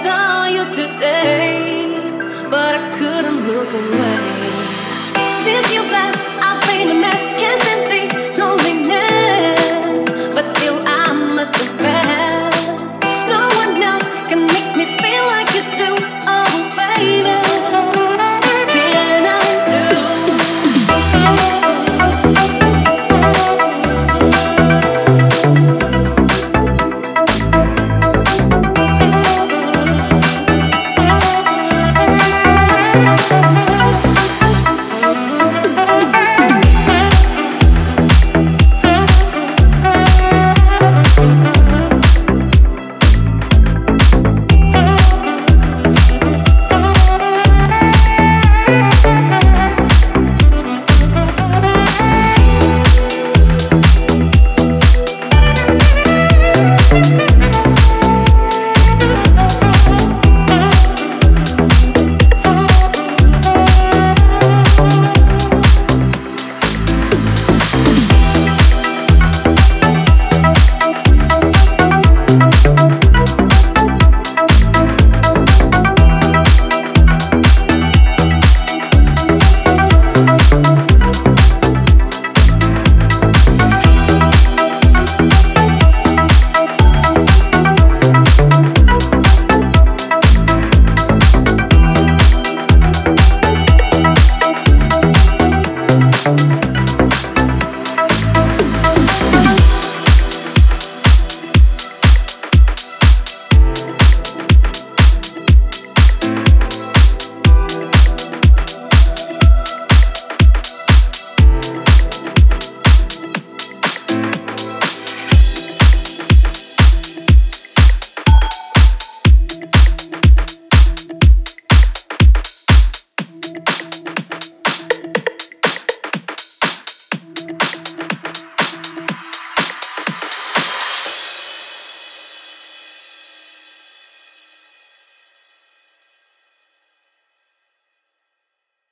saw you today, but I couldn't look away. Since you left,